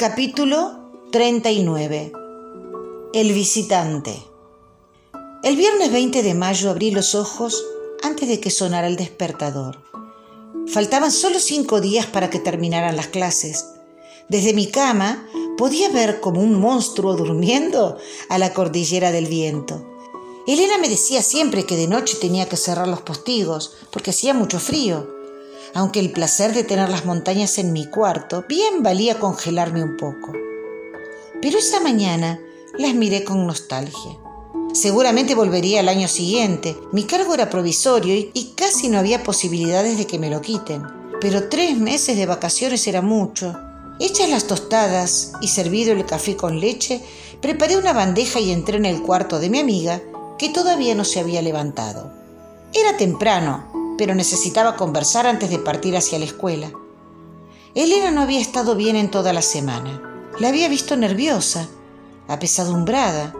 Capítulo 39 El visitante El viernes 20 de mayo abrí los ojos antes de que sonara el despertador. Faltaban solo cinco días para que terminaran las clases. Desde mi cama podía ver como un monstruo durmiendo a la cordillera del viento. Elena me decía siempre que de noche tenía que cerrar los postigos porque hacía mucho frío aunque el placer de tener las montañas en mi cuarto bien valía congelarme un poco. Pero esa mañana las miré con nostalgia. Seguramente volvería al año siguiente. Mi cargo era provisorio y, casi no había posibilidades de que me lo quiten. Pero tres meses de vacaciones era mucho. Hechas las tostadas y servido el café con leche, preparé una bandeja y entré en el cuarto de mi amiga, que todavía no se había levantado. Era temprano, pero necesitaba conversar antes de partir hacia la escuela. Elena no había estado bien en toda la semana. La había visto nerviosa, apesadumbrada.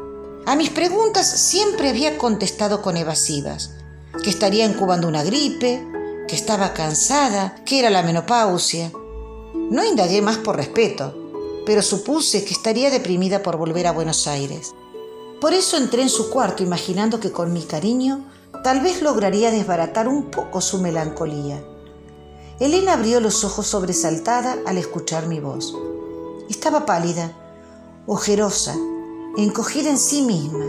A mis preguntas siempre había contestado con evasivas, que estaría incubando una gripe, que estaba cansada, que era la menopausia. No indagué más por respeto, pero supuse que estaría deprimida por volver a Buenos Aires. Por eso entré en su cuarto imaginando que con mi cariño Tal vez lograría desbaratar un poco su melancolía. Elena abrió los ojos sobresaltada al escuchar mi voz. Estaba pálida, ojerosa, encogida en sí misma.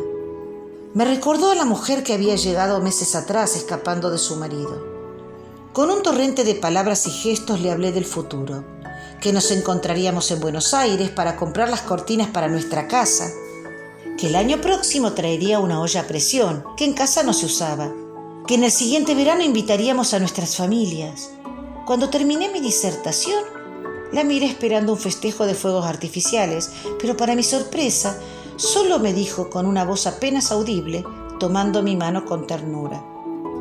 Me recordó a la mujer que había llegado meses atrás escapando de su marido. Con un torrente de palabras y gestos le hablé del futuro, que nos encontraríamos en Buenos Aires para comprar las cortinas para nuestra casa, que el año próximo traería una olla a presión, que en casa no se usaba, que en el siguiente verano invitaríamos a nuestras familias. Cuando terminé mi disertación, la miré esperando un festejo de fuegos artificiales, pero para mi sorpresa, solo me dijo con una voz apenas audible, tomando mi mano con ternura.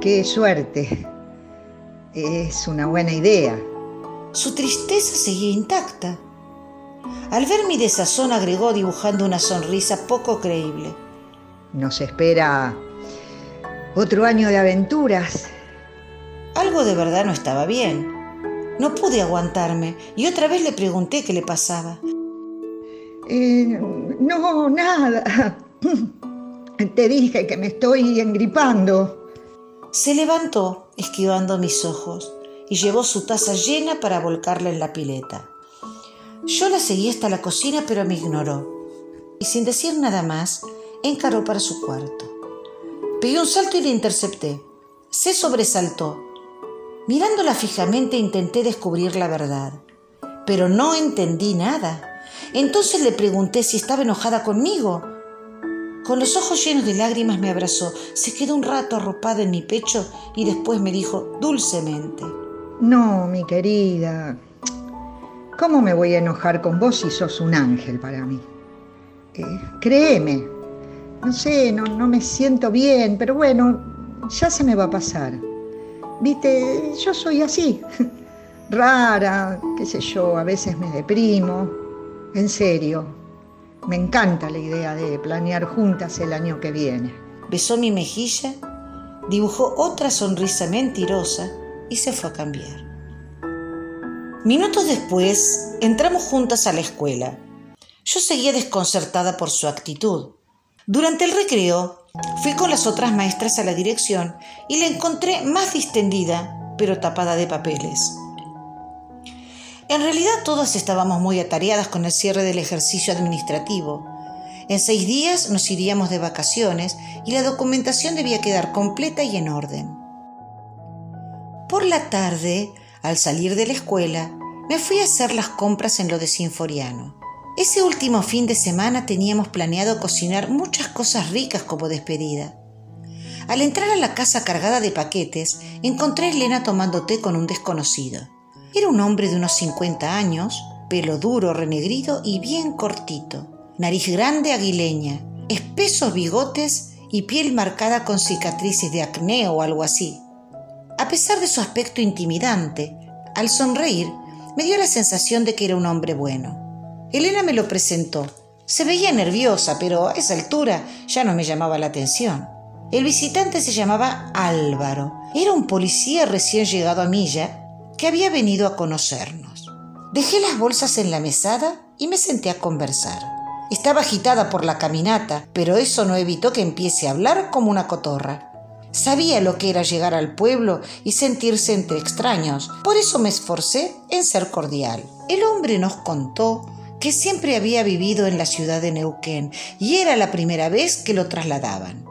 ¡Qué suerte! Es una buena idea. Su tristeza seguía intacta al ver mi desazón agregó dibujando una sonrisa poco creíble. Nos espera otro año de aventuras. Algo de verdad no estaba bien. No pude aguantarme y otra vez le pregunté qué le pasaba. Eh, no, nada. Te dije que me estoy engripando. Se levantó, esquivando mis ojos, y llevó su taza llena para volcarla en la pileta. Yo la seguí hasta la cocina, pero me ignoró. Y sin decir nada más, encaró para su cuarto. Pegué un salto y le intercepté. Se sobresaltó. Mirándola fijamente intenté descubrir la verdad, pero no entendí nada. Entonces le pregunté si estaba enojada conmigo. Con los ojos llenos de lágrimas me abrazó, se quedó un rato arropada en mi pecho y después me dijo dulcemente. No, mi querida, ¿Cómo me voy a enojar con vos si sos un ángel para mí? Eh, créeme, no sé, no, no me siento bien, pero bueno, ya se me va a pasar. Viste, yo soy así, rara, qué sé yo, a veces me deprimo. En serio, me encanta la idea de planear juntas el año que viene. Besó mi mejilla, dibujó otra sonrisa mentirosa y se fue a cambiar. Minutos después, entramos juntas a la escuela. Yo seguía desconcertada por su actitud. Durante el recreo, fui con las otras maestras a la dirección y la encontré más distendida, pero tapada de papeles. En realidad todas estábamos muy atareadas con el cierre del ejercicio administrativo. En seis días nos iríamos de vacaciones y la documentación debía quedar completa y en orden. Por la tarde al salir de la escuela, me fui a hacer las compras en lo de Sinforiano. Ese último fin de semana teníamos planeado cocinar muchas cosas ricas como despedida. Al entrar a la casa cargada de paquetes, encontré a Elena tomando té con un desconocido. Era un hombre de unos 50 años, pelo duro, renegrido y bien cortito, nariz grande aguileña, espesos bigotes y piel marcada con cicatrices de acné o algo así. A pesar de su aspecto intimidante, al sonreír me dio la sensación de que era un hombre bueno. Elena me lo presentó. Se veía nerviosa, pero a esa altura ya no me llamaba la atención. El visitante se llamaba Álvaro. Era un policía recién llegado a Milla que había venido a conocernos. Dejé las bolsas en la mesada y me senté a conversar. Estaba agitada por la caminata, pero eso no evitó que empiece a hablar como una cotorra. Sabía lo que era llegar al pueblo y sentirse entre extraños, por eso me esforcé en ser cordial. El hombre nos contó que siempre había vivido en la ciudad de Neuquén y era la primera vez que lo trasladaban.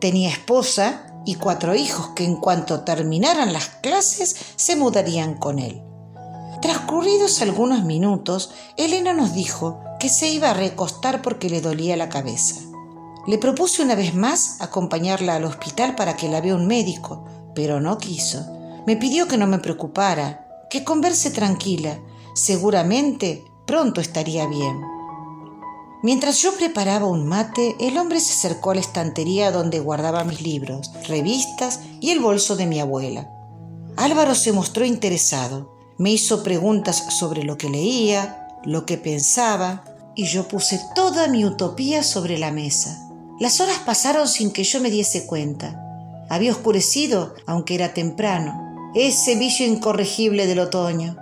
Tenía esposa y cuatro hijos que en cuanto terminaran las clases se mudarían con él. Transcurridos algunos minutos, Elena nos dijo que se iba a recostar porque le dolía la cabeza. Le propuse una vez más acompañarla al hospital para que la vea un médico, pero no quiso. Me pidió que no me preocupara, que converse tranquila. Seguramente pronto estaría bien. Mientras yo preparaba un mate, el hombre se acercó a la estantería donde guardaba mis libros, revistas y el bolso de mi abuela. Álvaro se mostró interesado. Me hizo preguntas sobre lo que leía, lo que pensaba, y yo puse toda mi utopía sobre la mesa. Las horas pasaron sin que yo me diese cuenta. Había oscurecido, aunque era temprano, ese vicio incorregible del otoño.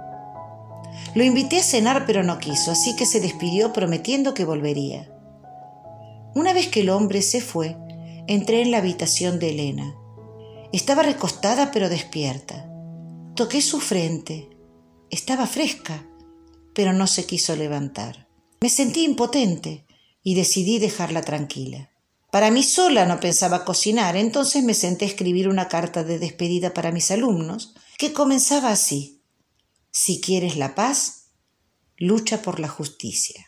Lo invité a cenar, pero no quiso, así que se despidió prometiendo que volvería. Una vez que el hombre se fue, entré en la habitación de Elena. Estaba recostada pero despierta. Toqué su frente. Estaba fresca, pero no se quiso levantar. Me sentí impotente y decidí dejarla tranquila. Para mí sola no pensaba cocinar, entonces me senté a escribir una carta de despedida para mis alumnos, que comenzaba así. Si quieres la paz, lucha por la justicia.